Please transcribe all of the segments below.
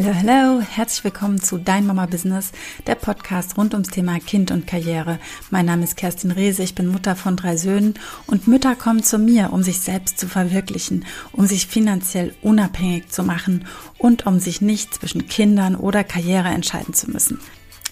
Hallo, hallo, herzlich willkommen zu Dein Mama Business, der Podcast rund ums Thema Kind und Karriere. Mein Name ist Kerstin Rehse, ich bin Mutter von drei Söhnen und Mütter kommen zu mir, um sich selbst zu verwirklichen, um sich finanziell unabhängig zu machen und um sich nicht zwischen Kindern oder Karriere entscheiden zu müssen.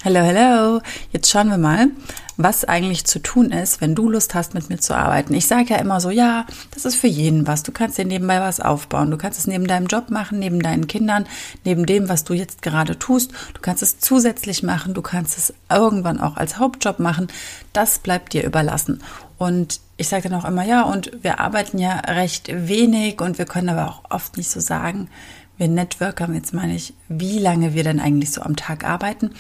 Hallo, hallo. Jetzt schauen wir mal, was eigentlich zu tun ist, wenn du Lust hast, mit mir zu arbeiten. Ich sage ja immer so, ja, das ist für jeden was. Du kannst dir nebenbei was aufbauen. Du kannst es neben deinem Job machen, neben deinen Kindern, neben dem, was du jetzt gerade tust. Du kannst es zusätzlich machen. Du kannst es irgendwann auch als Hauptjob machen. Das bleibt dir überlassen. Und ich sage dann auch immer, ja, und wir arbeiten ja recht wenig und wir können aber auch oft nicht so sagen, wir Networker, jetzt meine ich, wie lange wir denn eigentlich so am Tag arbeiten,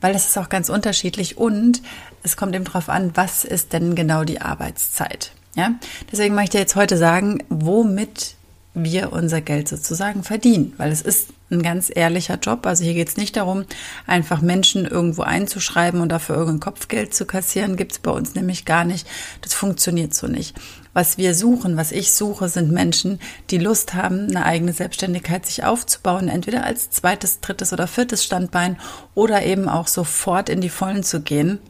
weil das ist auch ganz unterschiedlich und es kommt eben darauf an, was ist denn genau die Arbeitszeit. Ja, deswegen möchte ich jetzt heute sagen, womit wir unser Geld sozusagen verdienen, weil es ist ein ganz ehrlicher Job. Also hier geht es nicht darum, einfach Menschen irgendwo einzuschreiben und dafür irgendein Kopfgeld zu kassieren. Gibt es bei uns nämlich gar nicht. Das funktioniert so nicht. Was wir suchen, was ich suche, sind Menschen, die Lust haben, eine eigene Selbstständigkeit sich aufzubauen, entweder als zweites, drittes oder viertes Standbein oder eben auch sofort in die Vollen zu gehen.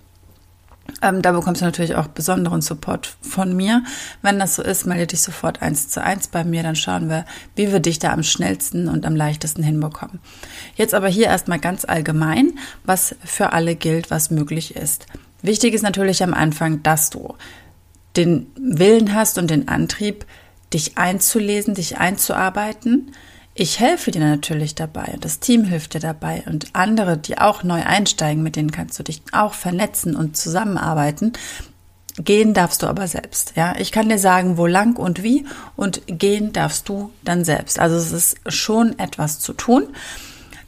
Ähm, da bekommst du natürlich auch besonderen Support von mir. Wenn das so ist, melde dich sofort eins zu eins bei mir, dann schauen wir, wie wir dich da am schnellsten und am leichtesten hinbekommen. Jetzt aber hier erstmal ganz allgemein, was für alle gilt, was möglich ist. Wichtig ist natürlich am Anfang, dass du den Willen hast und den Antrieb, dich einzulesen, dich einzuarbeiten. Ich helfe dir natürlich dabei und das Team hilft dir dabei und andere, die auch neu einsteigen, mit denen kannst du dich auch vernetzen und zusammenarbeiten. Gehen darfst du aber selbst. Ja, ich kann dir sagen, wo lang und wie und gehen darfst du dann selbst. Also es ist schon etwas zu tun.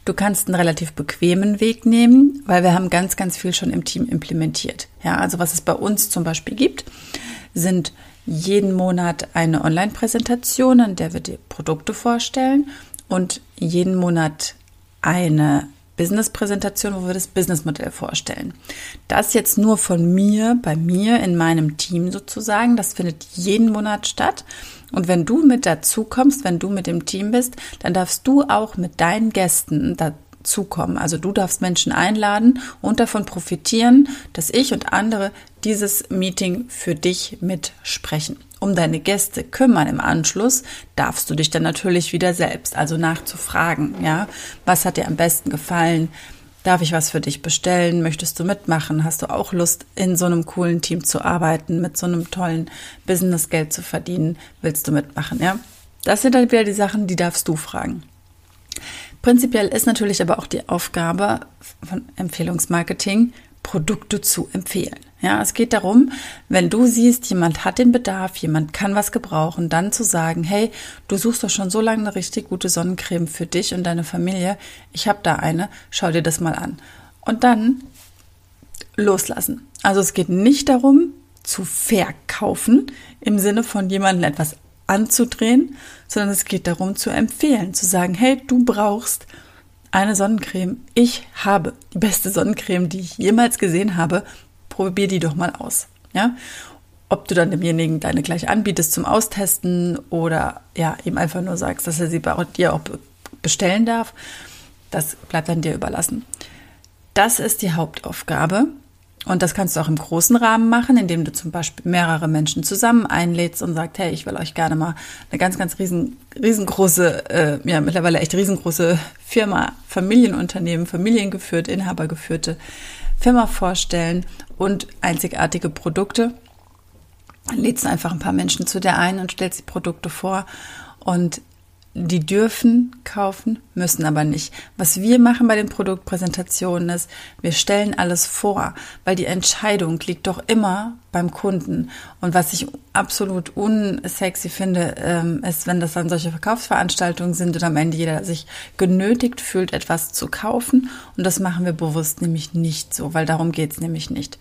Du kannst einen relativ bequemen Weg nehmen, weil wir haben ganz, ganz viel schon im Team implementiert. Ja, also was es bei uns zum Beispiel gibt, sind jeden Monat eine Online-Präsentation, an der wir die Produkte vorstellen und jeden Monat eine Business-Präsentation, wo wir das Businessmodell vorstellen. Das jetzt nur von mir, bei mir, in meinem Team sozusagen. Das findet jeden Monat statt. Und wenn du mit dazu kommst, wenn du mit dem Team bist, dann darfst du auch mit deinen Gästen dazukommen. Also du darfst Menschen einladen und davon profitieren, dass ich und andere dieses Meeting für dich mitsprechen. Um deine Gäste kümmern im Anschluss, darfst du dich dann natürlich wieder selbst, also nachzufragen, ja, was hat dir am besten gefallen? Darf ich was für dich bestellen? Möchtest du mitmachen? Hast du auch Lust, in so einem coolen Team zu arbeiten, mit so einem tollen Business Geld zu verdienen? Willst du mitmachen, ja? Das sind dann wieder die Sachen, die darfst du fragen. Prinzipiell ist natürlich aber auch die Aufgabe von Empfehlungsmarketing, Produkte zu empfehlen. Ja, es geht darum, wenn du siehst, jemand hat den Bedarf, jemand kann was gebrauchen, dann zu sagen, hey, du suchst doch schon so lange eine richtig gute Sonnencreme für dich und deine Familie. Ich habe da eine, schau dir das mal an. Und dann loslassen. Also es geht nicht darum, zu verkaufen im Sinne von jemandem etwas anzudrehen, sondern es geht darum zu empfehlen, zu sagen, hey, du brauchst eine Sonnencreme. Ich habe die beste Sonnencreme, die ich jemals gesehen habe. Probier die doch mal aus. Ja? Ob du dann demjenigen deine gleich anbietest zum Austesten oder ja, ihm einfach nur sagst, dass er sie bei dir auch bestellen darf, das bleibt dann dir überlassen. Das ist die Hauptaufgabe und das kannst du auch im großen Rahmen machen, indem du zum Beispiel mehrere Menschen zusammen einlädst und sagst, hey, ich will euch gerne mal eine ganz, ganz riesen, riesengroße, äh, ja, mittlerweile echt riesengroße Firma, Familienunternehmen, familiengeführt, inhabergeführte Firma vorstellen und einzigartige Produkte. Dann lädst du einfach ein paar Menschen zu dir ein und stellst die Produkte vor und die dürfen kaufen, müssen aber nicht. Was wir machen bei den Produktpräsentationen ist, wir stellen alles vor, weil die Entscheidung liegt doch immer beim Kunden. Und was ich absolut unsexy finde, ähm, ist, wenn das dann solche Verkaufsveranstaltungen sind und am Ende jeder sich genötigt fühlt, etwas zu kaufen. Und das machen wir bewusst nämlich nicht so, weil darum geht's nämlich nicht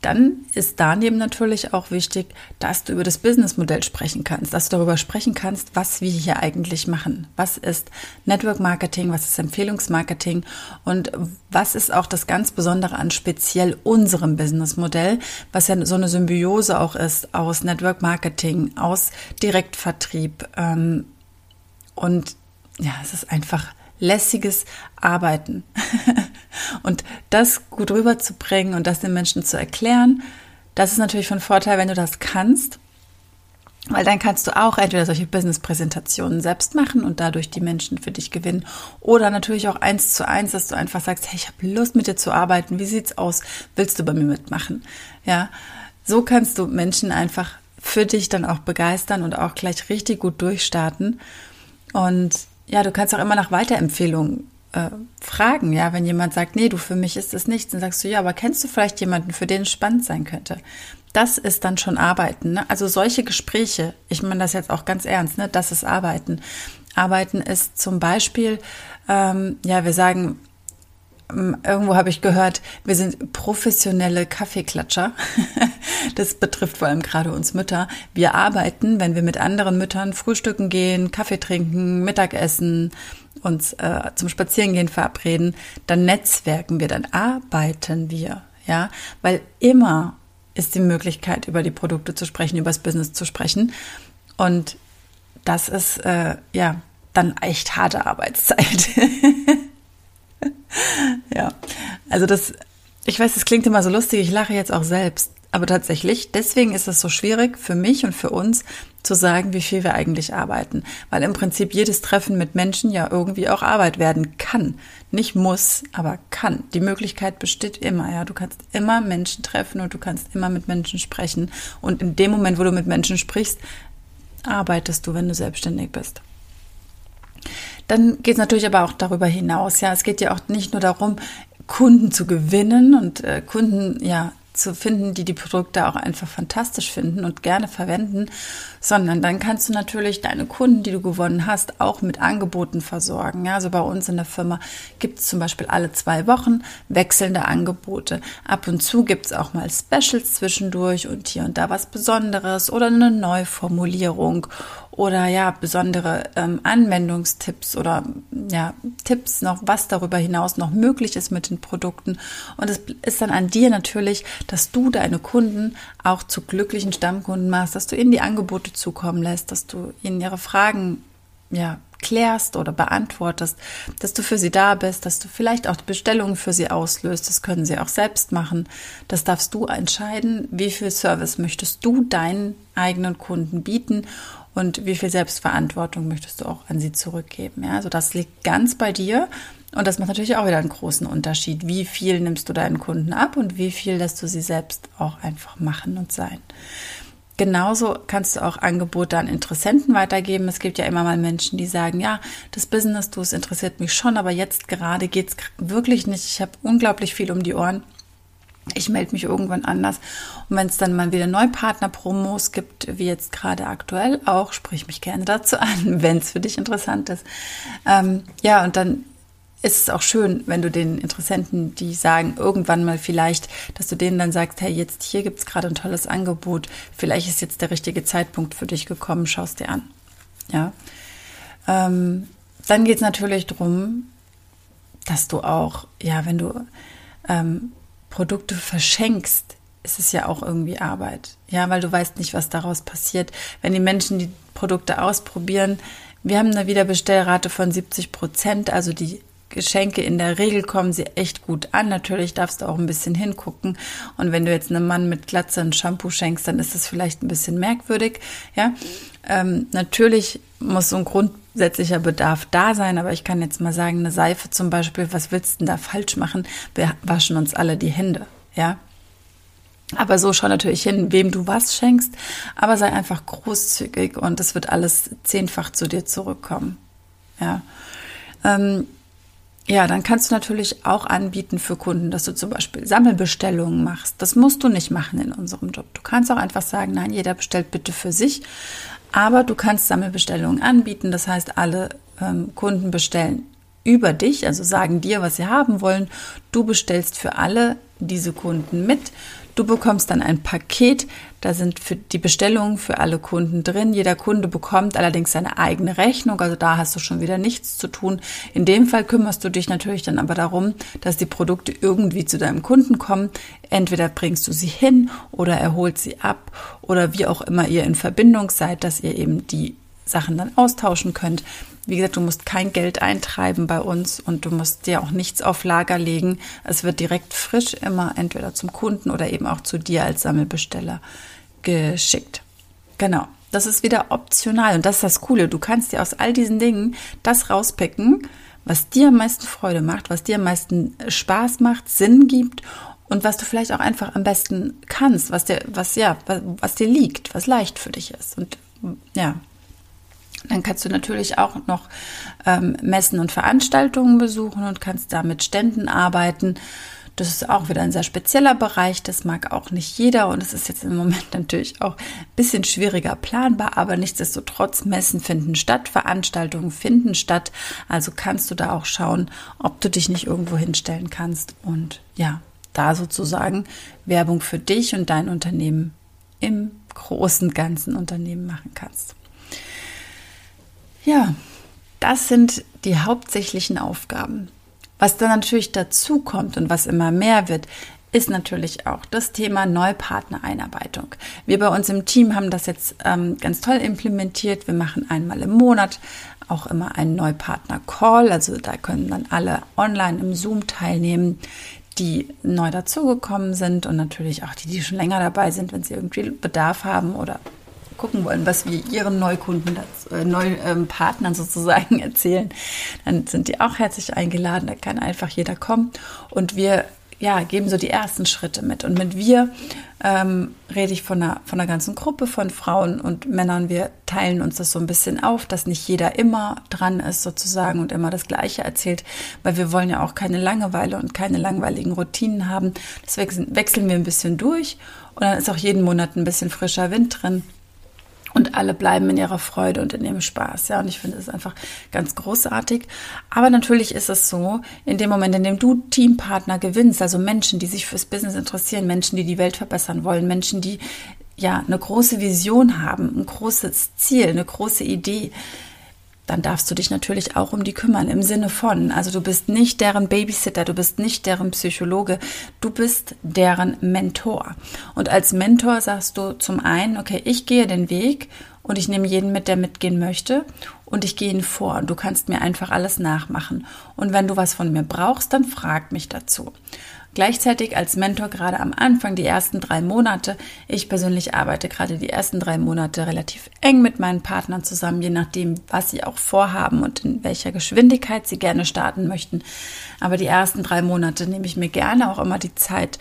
dann ist daneben natürlich auch wichtig, dass du über das Businessmodell sprechen kannst, dass du darüber sprechen kannst, was wir hier eigentlich machen. Was ist Network Marketing, was ist Empfehlungsmarketing und was ist auch das ganz Besondere an speziell unserem Businessmodell, was ja so eine Symbiose auch ist aus Network Marketing, aus Direktvertrieb ähm, und ja, es ist einfach lässiges Arbeiten. und das gut rüberzubringen und das den Menschen zu erklären, das ist natürlich von Vorteil, wenn du das kannst. Weil dann kannst du auch entweder solche Business-Präsentationen selbst machen und dadurch die Menschen für dich gewinnen. Oder natürlich auch eins zu eins, dass du einfach sagst, hey, ich habe Lust mit dir zu arbeiten. Wie sieht's aus? Willst du bei mir mitmachen? Ja, so kannst du Menschen einfach für dich dann auch begeistern und auch gleich richtig gut durchstarten. Und ja, du kannst auch immer nach Weiterempfehlungen äh, fragen, ja, wenn jemand sagt, nee, du, für mich ist es nichts, dann sagst du, ja, aber kennst du vielleicht jemanden, für den es spannend sein könnte? Das ist dann schon Arbeiten. Ne? Also solche Gespräche, ich meine das jetzt auch ganz ernst, ne? das ist Arbeiten. Arbeiten ist zum Beispiel, ähm, ja, wir sagen, ähm, irgendwo habe ich gehört, wir sind professionelle Kaffeeklatscher. Das betrifft vor allem gerade uns Mütter. Wir arbeiten, wenn wir mit anderen Müttern frühstücken gehen, Kaffee trinken, Mittagessen, uns äh, zum Spazierengehen verabreden, dann netzwerken wir, dann arbeiten wir, ja, weil immer ist die Möglichkeit, über die Produkte zu sprechen, über das Business zu sprechen. Und das ist äh, ja dann echt harte Arbeitszeit. ja, also das, ich weiß, es klingt immer so lustig, ich lache jetzt auch selbst. Aber tatsächlich, deswegen ist es so schwierig für mich und für uns zu sagen, wie viel wir eigentlich arbeiten. Weil im Prinzip jedes Treffen mit Menschen ja irgendwie auch Arbeit werden kann. Nicht muss, aber kann. Die Möglichkeit besteht immer, ja. Du kannst immer Menschen treffen und du kannst immer mit Menschen sprechen. Und in dem Moment, wo du mit Menschen sprichst, arbeitest du, wenn du selbstständig bist. Dann geht es natürlich aber auch darüber hinaus. Ja, es geht ja auch nicht nur darum, Kunden zu gewinnen und äh, Kunden ja zu finden, die die Produkte auch einfach fantastisch finden und gerne verwenden, sondern dann kannst du natürlich deine Kunden, die du gewonnen hast, auch mit Angeboten versorgen. Ja, also bei uns in der Firma gibt es zum Beispiel alle zwei Wochen wechselnde Angebote. Ab und zu gibt es auch mal Specials zwischendurch und hier und da was Besonderes oder eine Neuformulierung oder ja, besondere ähm, Anwendungstipps oder ja, Tipps noch, was darüber hinaus noch möglich ist mit den Produkten. Und es ist dann an dir natürlich, dass du deine Kunden auch zu glücklichen Stammkunden machst, dass du ihnen die Angebote zukommen lässt, dass du ihnen ihre Fragen ja, klärst oder beantwortest, dass du für sie da bist, dass du vielleicht auch Bestellungen für sie auslöst. Das können sie auch selbst machen. Das darfst du entscheiden. Wie viel Service möchtest du deinen eigenen Kunden bieten und wie viel Selbstverantwortung möchtest du auch an sie zurückgeben. Ja, also das liegt ganz bei dir und das macht natürlich auch wieder einen großen Unterschied. Wie viel nimmst du deinen Kunden ab und wie viel lässt du sie selbst auch einfach machen und sein. Genauso kannst du auch Angebote an Interessenten weitergeben. Es gibt ja immer mal Menschen, die sagen, ja, das Business, du, es interessiert mich schon, aber jetzt gerade geht es wirklich nicht. Ich habe unglaublich viel um die Ohren ich melde mich irgendwann anders. Und wenn es dann mal wieder Neupartner-Promos gibt, wie jetzt gerade aktuell auch, sprich mich gerne dazu an, wenn es für dich interessant ist. Ähm, ja, und dann ist es auch schön, wenn du den Interessenten, die sagen, irgendwann mal vielleicht, dass du denen dann sagst, hey, jetzt hier gibt es gerade ein tolles Angebot, vielleicht ist jetzt der richtige Zeitpunkt für dich gekommen, schaust dir an. Ja. Ähm, dann geht es natürlich darum, dass du auch, ja, wenn du ähm, Produkte verschenkst, ist es ja auch irgendwie Arbeit. Ja, weil du weißt nicht, was daraus passiert. Wenn die Menschen die Produkte ausprobieren, wir haben eine Wiederbestellrate von 70 Prozent, also die Geschenke in der Regel kommen sie echt gut an. Natürlich darfst du auch ein bisschen hingucken. Und wenn du jetzt einem Mann mit Glatze ein Shampoo schenkst, dann ist das vielleicht ein bisschen merkwürdig. Ja, ähm, natürlich muss so ein grundsätzlicher Bedarf da sein, aber ich kann jetzt mal sagen, eine Seife zum Beispiel, was willst du denn da falsch machen? Wir waschen uns alle die Hände. Ja, aber so schau natürlich hin, wem du was schenkst, aber sei einfach großzügig und es wird alles zehnfach zu dir zurückkommen. Ja. Ähm, ja, dann kannst du natürlich auch anbieten für Kunden, dass du zum Beispiel Sammelbestellungen machst. Das musst du nicht machen in unserem Job. Du kannst auch einfach sagen, nein, jeder bestellt bitte für sich. Aber du kannst Sammelbestellungen anbieten. Das heißt, alle ähm, Kunden bestellen über dich, also sagen dir, was sie haben wollen. Du bestellst für alle diese Kunden mit. Du bekommst dann ein Paket, da sind für die Bestellungen für alle Kunden drin. Jeder Kunde bekommt allerdings seine eigene Rechnung, also da hast du schon wieder nichts zu tun. In dem Fall kümmerst du dich natürlich dann aber darum, dass die Produkte irgendwie zu deinem Kunden kommen. Entweder bringst du sie hin oder er holt sie ab oder wie auch immer ihr in Verbindung seid, dass ihr eben die Sachen dann austauschen könnt. Wie gesagt, du musst kein Geld eintreiben bei uns und du musst dir auch nichts auf Lager legen. Es wird direkt frisch immer entweder zum Kunden oder eben auch zu dir als Sammelbesteller geschickt. Genau. Das ist wieder optional und das ist das Coole. Du kannst dir aus all diesen Dingen das rauspicken, was dir am meisten Freude macht, was dir am meisten Spaß macht, Sinn gibt und was du vielleicht auch einfach am besten kannst, was dir, was ja, was, was dir liegt, was leicht für dich ist. Und ja, dann kannst du natürlich auch noch ähm, Messen und Veranstaltungen besuchen und kannst da mit Ständen arbeiten. Das ist auch wieder ein sehr spezieller Bereich, das mag auch nicht jeder und es ist jetzt im Moment natürlich auch ein bisschen schwieriger planbar, aber nichtsdestotrotz, Messen finden statt, Veranstaltungen finden statt, also kannst du da auch schauen, ob du dich nicht irgendwo hinstellen kannst und ja, da sozusagen Werbung für dich und dein Unternehmen im großen ganzen Unternehmen machen kannst. Ja, das sind die hauptsächlichen Aufgaben. Was dann natürlich dazu kommt und was immer mehr wird, ist natürlich auch das Thema Neupartnereinarbeitung. Wir bei uns im Team haben das jetzt ähm, ganz toll implementiert. Wir machen einmal im Monat auch immer einen Neupartner-Call. Also da können dann alle online im Zoom teilnehmen, die neu dazugekommen sind und natürlich auch die, die schon länger dabei sind, wenn sie irgendwie Bedarf haben oder gucken wollen, was wir ihren Neukunden, äh, Neupartnern ähm, sozusagen erzählen, dann sind die auch herzlich eingeladen. Da kann einfach jeder kommen und wir ja, geben so die ersten Schritte mit. Und mit wir ähm, rede ich von einer, von einer ganzen Gruppe von Frauen und Männern. Wir teilen uns das so ein bisschen auf, dass nicht jeder immer dran ist sozusagen und immer das Gleiche erzählt, weil wir wollen ja auch keine Langeweile und keine langweiligen Routinen haben. Deswegen wechseln wir ein bisschen durch und dann ist auch jeden Monat ein bisschen frischer Wind drin und alle bleiben in ihrer Freude und in ihrem Spaß. Ja, und ich finde es einfach ganz großartig. Aber natürlich ist es so, in dem Moment, in dem du Teampartner gewinnst, also Menschen, die sich fürs Business interessieren, Menschen, die die Welt verbessern wollen, Menschen, die ja eine große Vision haben, ein großes Ziel, eine große Idee, dann darfst du dich natürlich auch um die kümmern im Sinne von, also du bist nicht deren Babysitter, du bist nicht deren Psychologe, du bist deren Mentor. Und als Mentor sagst du zum einen, okay, ich gehe den Weg und ich nehme jeden mit, der mitgehen möchte und ich gehe ihn vor und du kannst mir einfach alles nachmachen. Und wenn du was von mir brauchst, dann frag mich dazu. Gleichzeitig als Mentor gerade am Anfang, die ersten drei Monate. Ich persönlich arbeite gerade die ersten drei Monate relativ eng mit meinen Partnern zusammen, je nachdem, was sie auch vorhaben und in welcher Geschwindigkeit sie gerne starten möchten. Aber die ersten drei Monate nehme ich mir gerne auch immer die Zeit,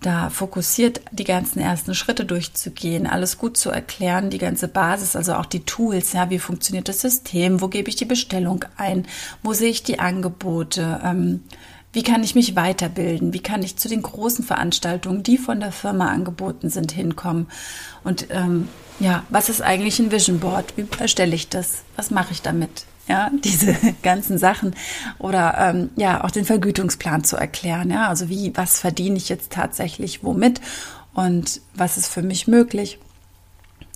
da fokussiert die ganzen ersten Schritte durchzugehen, alles gut zu erklären, die ganze Basis, also auch die Tools, ja, wie funktioniert das System, wo gebe ich die Bestellung ein, wo sehe ich die Angebote, ähm, wie kann ich mich weiterbilden? Wie kann ich zu den großen Veranstaltungen, die von der Firma angeboten sind, hinkommen? Und ähm, ja, was ist eigentlich ein Vision Board? Wie erstelle ich das? Was mache ich damit? Ja, diese ganzen Sachen oder ähm, ja auch den Vergütungsplan zu erklären. Ja, also wie, was verdiene ich jetzt tatsächlich womit und was ist für mich möglich?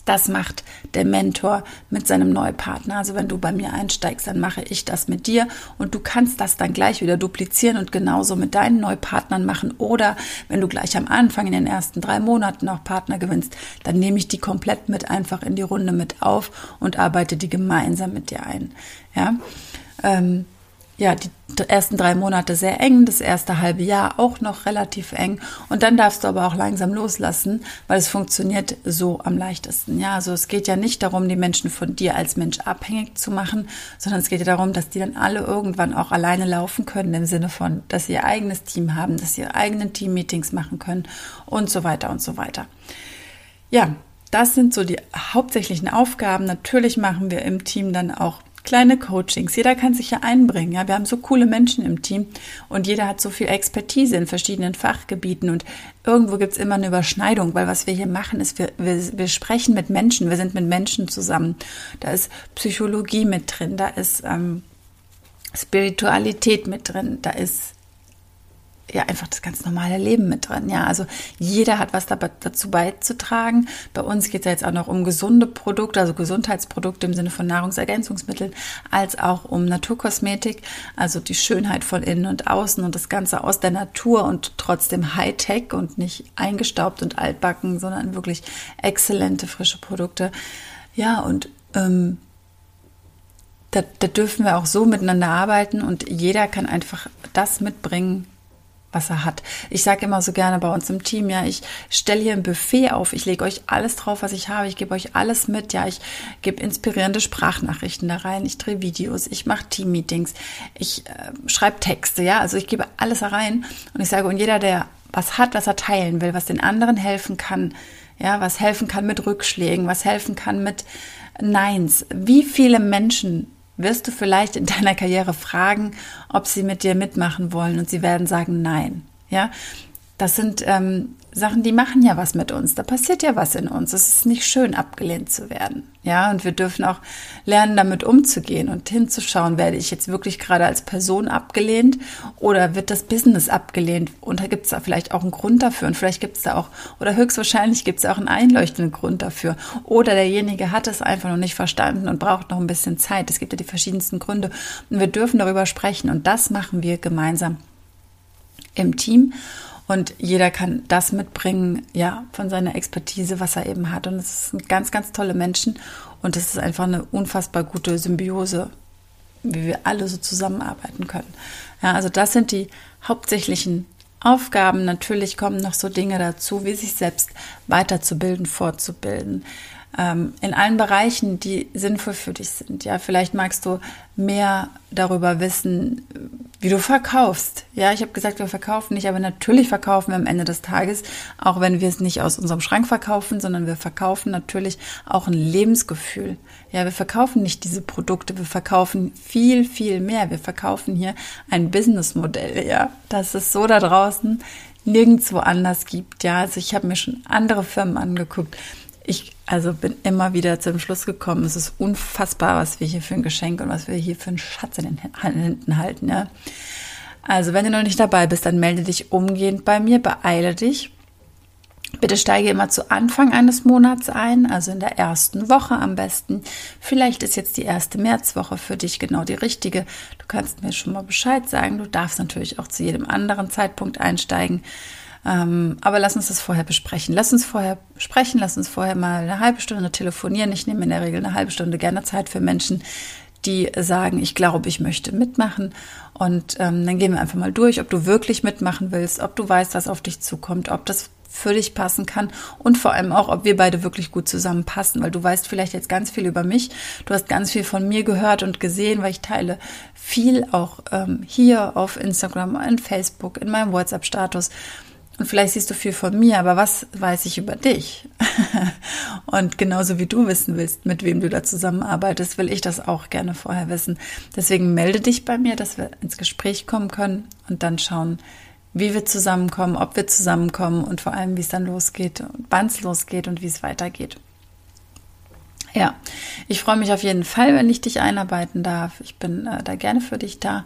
Das macht der Mentor mit seinem Neupartner. Also wenn du bei mir einsteigst, dann mache ich das mit dir und du kannst das dann gleich wieder duplizieren und genauso mit deinen Neupartnern machen. Oder wenn du gleich am Anfang in den ersten drei Monaten auch Partner gewinnst, dann nehme ich die komplett mit einfach in die Runde mit auf und arbeite die gemeinsam mit dir ein. Ja. Ähm, ja, die ersten drei Monate sehr eng, das erste halbe Jahr auch noch relativ eng. Und dann darfst du aber auch langsam loslassen, weil es funktioniert so am leichtesten. Ja, also es geht ja nicht darum, die Menschen von dir als Mensch abhängig zu machen, sondern es geht ja darum, dass die dann alle irgendwann auch alleine laufen können, im Sinne von, dass sie ihr eigenes Team haben, dass sie ihre eigenen Team-Meetings machen können und so weiter und so weiter. Ja, das sind so die hauptsächlichen Aufgaben. Natürlich machen wir im Team dann auch kleine Coachings. Jeder kann sich ja einbringen. Ja, wir haben so coole Menschen im Team und jeder hat so viel Expertise in verschiedenen Fachgebieten und irgendwo gibt es immer eine Überschneidung, weil was wir hier machen ist, wir, wir, wir sprechen mit Menschen, wir sind mit Menschen zusammen. Da ist Psychologie mit drin, da ist ähm, Spiritualität mit drin, da ist ja einfach das ganz normale Leben mit drin. Ja, also jeder hat was dazu beizutragen. Bei uns geht es ja jetzt auch noch um gesunde Produkte, also Gesundheitsprodukte im Sinne von Nahrungsergänzungsmitteln, als auch um Naturkosmetik, also die Schönheit von innen und außen und das Ganze aus der Natur und trotzdem Hightech und nicht eingestaubt und altbacken, sondern wirklich exzellente frische Produkte. Ja, und ähm, da, da dürfen wir auch so miteinander arbeiten und jeder kann einfach das mitbringen, was er hat. Ich sage immer so gerne bei uns im Team, ja, ich stelle hier ein Buffet auf, ich lege euch alles drauf, was ich habe, ich gebe euch alles mit, ja, ich gebe inspirierende Sprachnachrichten da rein, ich drehe Videos, ich mache Teammeetings, ich äh, schreibe Texte, ja, also ich gebe alles da rein. Und ich sage, und jeder, der was hat, was er teilen will, was den anderen helfen kann, ja, was helfen kann mit Rückschlägen, was helfen kann mit Neins. Wie viele Menschen wirst du vielleicht in deiner Karriere fragen, ob sie mit dir mitmachen wollen und sie werden sagen nein. Ja, das sind ähm, Sachen, die machen ja was mit uns. Da passiert ja was in uns. Es ist nicht schön, abgelehnt zu werden. Ja, und wir dürfen auch lernen, damit umzugehen und hinzuschauen, werde ich jetzt wirklich gerade als Person abgelehnt oder wird das Business abgelehnt? Und da gibt es da vielleicht auch einen Grund dafür. Und vielleicht gibt es da auch, oder höchstwahrscheinlich gibt es auch einen einleuchtenden Grund dafür. Oder derjenige hat es einfach noch nicht verstanden und braucht noch ein bisschen Zeit. Es gibt ja die verschiedensten Gründe. Und wir dürfen darüber sprechen. Und das machen wir gemeinsam im Team. Und jeder kann das mitbringen, ja, von seiner Expertise, was er eben hat. Und es sind ganz, ganz tolle Menschen. Und es ist einfach eine unfassbar gute Symbiose, wie wir alle so zusammenarbeiten können. Ja, also das sind die hauptsächlichen Aufgaben. Natürlich kommen noch so Dinge dazu, wie sich selbst weiterzubilden, fortzubilden in allen Bereichen, die sinnvoll für dich sind. Ja, vielleicht magst du mehr darüber wissen, wie du verkaufst. Ja, ich habe gesagt, wir verkaufen nicht, aber natürlich verkaufen wir am Ende des Tages, auch wenn wir es nicht aus unserem Schrank verkaufen, sondern wir verkaufen natürlich auch ein Lebensgefühl. Ja, wir verkaufen nicht diese Produkte, wir verkaufen viel, viel mehr. Wir verkaufen hier ein Businessmodell. Ja, das ist so da draußen nirgendwo anders gibt. Ja, also ich habe mir schon andere Firmen angeguckt ich also bin immer wieder zum Schluss gekommen, es ist unfassbar, was wir hier für ein Geschenk und was wir hier für einen Schatz in den Händen halten. Ja. Also wenn du noch nicht dabei bist, dann melde dich umgehend bei mir, beeile dich. Bitte steige immer zu Anfang eines Monats ein, also in der ersten Woche am besten. Vielleicht ist jetzt die erste Märzwoche für dich genau die richtige. Du kannst mir schon mal Bescheid sagen. Du darfst natürlich auch zu jedem anderen Zeitpunkt einsteigen. Ähm, aber lass uns das vorher besprechen. Lass uns vorher sprechen, lass uns vorher mal eine halbe Stunde telefonieren. Ich nehme in der Regel eine halbe Stunde gerne Zeit für Menschen, die sagen, ich glaube, ich möchte mitmachen. Und ähm, dann gehen wir einfach mal durch, ob du wirklich mitmachen willst, ob du weißt, was auf dich zukommt, ob das für dich passen kann und vor allem auch, ob wir beide wirklich gut zusammenpassen, weil du weißt vielleicht jetzt ganz viel über mich, du hast ganz viel von mir gehört und gesehen, weil ich teile viel auch ähm, hier auf Instagram, in Facebook, in meinem WhatsApp-Status und vielleicht siehst du viel von mir, aber was weiß ich über dich? und genauso wie du wissen willst, mit wem du da zusammenarbeitest, will ich das auch gerne vorher wissen. Deswegen melde dich bei mir, dass wir ins Gespräch kommen können und dann schauen, wie wir zusammenkommen, ob wir zusammenkommen und vor allem, wie es dann losgeht, wann es losgeht und wie es weitergeht. Ja, ich freue mich auf jeden Fall, wenn ich dich einarbeiten darf. Ich bin äh, da gerne für dich da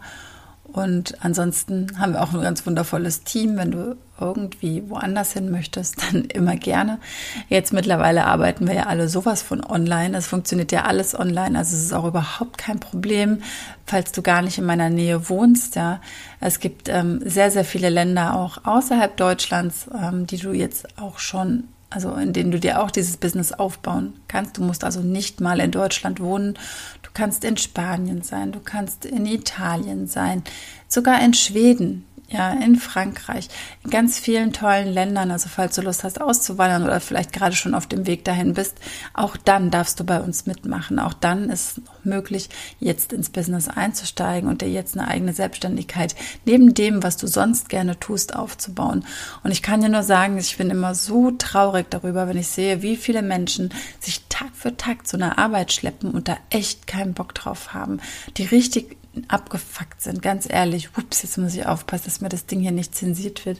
und ansonsten haben wir auch ein ganz wundervolles Team. Wenn du irgendwie woanders hin möchtest, dann immer gerne. Jetzt mittlerweile arbeiten wir ja alle sowas von online. Es funktioniert ja alles online. Also es ist auch überhaupt kein Problem, falls du gar nicht in meiner Nähe wohnst. Ja, es gibt ähm, sehr, sehr viele Länder auch außerhalb Deutschlands, ähm, die du jetzt auch schon also in denen du dir auch dieses Business aufbauen kannst. Du musst also nicht mal in Deutschland wohnen. Du kannst in Spanien sein, du kannst in Italien sein, sogar in Schweden ja, in Frankreich, in ganz vielen tollen Ländern. Also falls du Lust hast auszuwandern oder vielleicht gerade schon auf dem Weg dahin bist, auch dann darfst du bei uns mitmachen. Auch dann ist es möglich, jetzt ins Business einzusteigen und dir jetzt eine eigene Selbstständigkeit neben dem, was du sonst gerne tust, aufzubauen. Und ich kann dir nur sagen, ich bin immer so traurig darüber, wenn ich sehe, wie viele Menschen sich Tag für Tag zu einer Arbeit schleppen und da echt keinen Bock drauf haben, die richtig abgefuckt sind, ganz ehrlich, ups, jetzt muss ich aufpassen, dass mir das Ding hier nicht zensiert wird,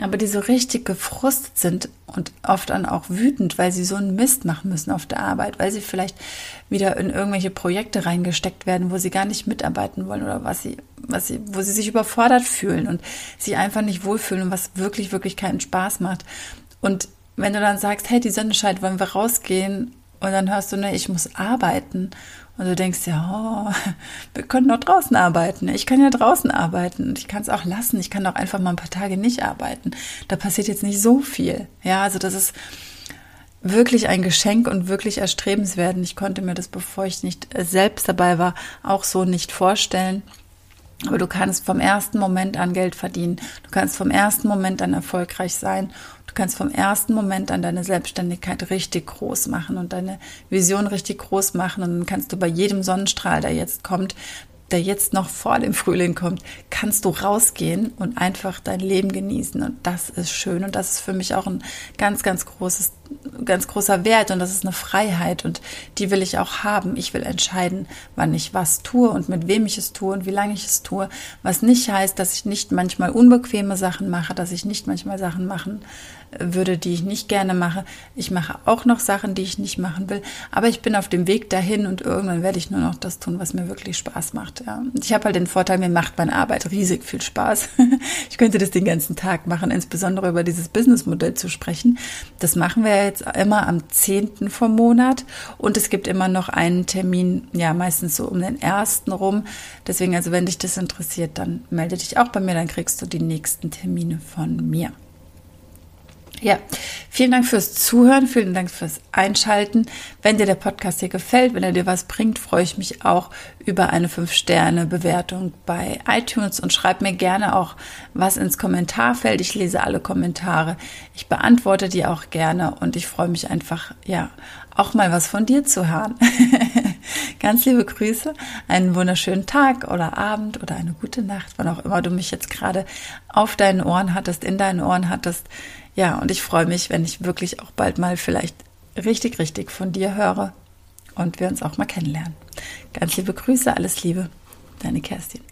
aber die so richtig gefrustet sind und oft dann auch wütend, weil sie so einen Mist machen müssen auf der Arbeit, weil sie vielleicht wieder in irgendwelche Projekte reingesteckt werden, wo sie gar nicht mitarbeiten wollen oder was sie, was sie, wo sie sich überfordert fühlen und sich einfach nicht wohlfühlen und was wirklich, wirklich keinen Spaß macht. Und wenn du dann sagst, hey, die Sonne scheint, wollen wir rausgehen? Und dann hörst du, ne, ich muss arbeiten. Und du denkst ja, oh, wir können doch draußen arbeiten. Ich kann ja draußen arbeiten und ich kann es auch lassen. Ich kann auch einfach mal ein paar Tage nicht arbeiten. Da passiert jetzt nicht so viel. Ja, also das ist, wirklich ein Geschenk und wirklich erstrebenswert. Ich konnte mir das, bevor ich nicht selbst dabei war, auch so nicht vorstellen. Aber du kannst vom ersten Moment an Geld verdienen. Du kannst vom ersten Moment an erfolgreich sein. Du kannst vom ersten Moment an deine Selbstständigkeit richtig groß machen und deine Vision richtig groß machen. Und dann kannst du bei jedem Sonnenstrahl, der jetzt kommt, der jetzt noch vor dem Frühling kommt, kannst du rausgehen und einfach dein Leben genießen. Und das ist schön. Und das ist für mich auch ein ganz, ganz großes, ganz großer Wert. Und das ist eine Freiheit. Und die will ich auch haben. Ich will entscheiden, wann ich was tue und mit wem ich es tue und wie lange ich es tue. Was nicht heißt, dass ich nicht manchmal unbequeme Sachen mache, dass ich nicht manchmal Sachen machen würde, die ich nicht gerne mache. Ich mache auch noch Sachen, die ich nicht machen will. Aber ich bin auf dem Weg dahin und irgendwann werde ich nur noch das tun, was mir wirklich Spaß macht. Ja. Ich habe halt den Vorteil, mir macht meine Arbeit riesig viel Spaß. Ich könnte das den ganzen Tag machen, insbesondere über dieses Businessmodell zu sprechen. Das machen wir jetzt immer am 10. vom Monat und es gibt immer noch einen Termin, ja, meistens so um den ersten rum. Deswegen, also wenn dich das interessiert, dann melde dich auch bei mir, dann kriegst du die nächsten Termine von mir. Ja, vielen Dank fürs Zuhören, vielen Dank fürs Einschalten. Wenn dir der Podcast hier gefällt, wenn er dir was bringt, freue ich mich auch über eine 5-Sterne-Bewertung bei iTunes und schreib mir gerne auch was ins Kommentarfeld. Ich lese alle Kommentare. Ich beantworte die auch gerne und ich freue mich einfach, ja, auch mal was von dir zu hören. Ganz liebe Grüße, einen wunderschönen Tag oder Abend oder eine gute Nacht, wann auch immer du mich jetzt gerade auf deinen Ohren hattest, in deinen Ohren hattest. Ja, und ich freue mich, wenn ich wirklich auch bald mal vielleicht richtig, richtig von dir höre und wir uns auch mal kennenlernen. Ganz liebe Grüße, alles Liebe, deine Kerstin.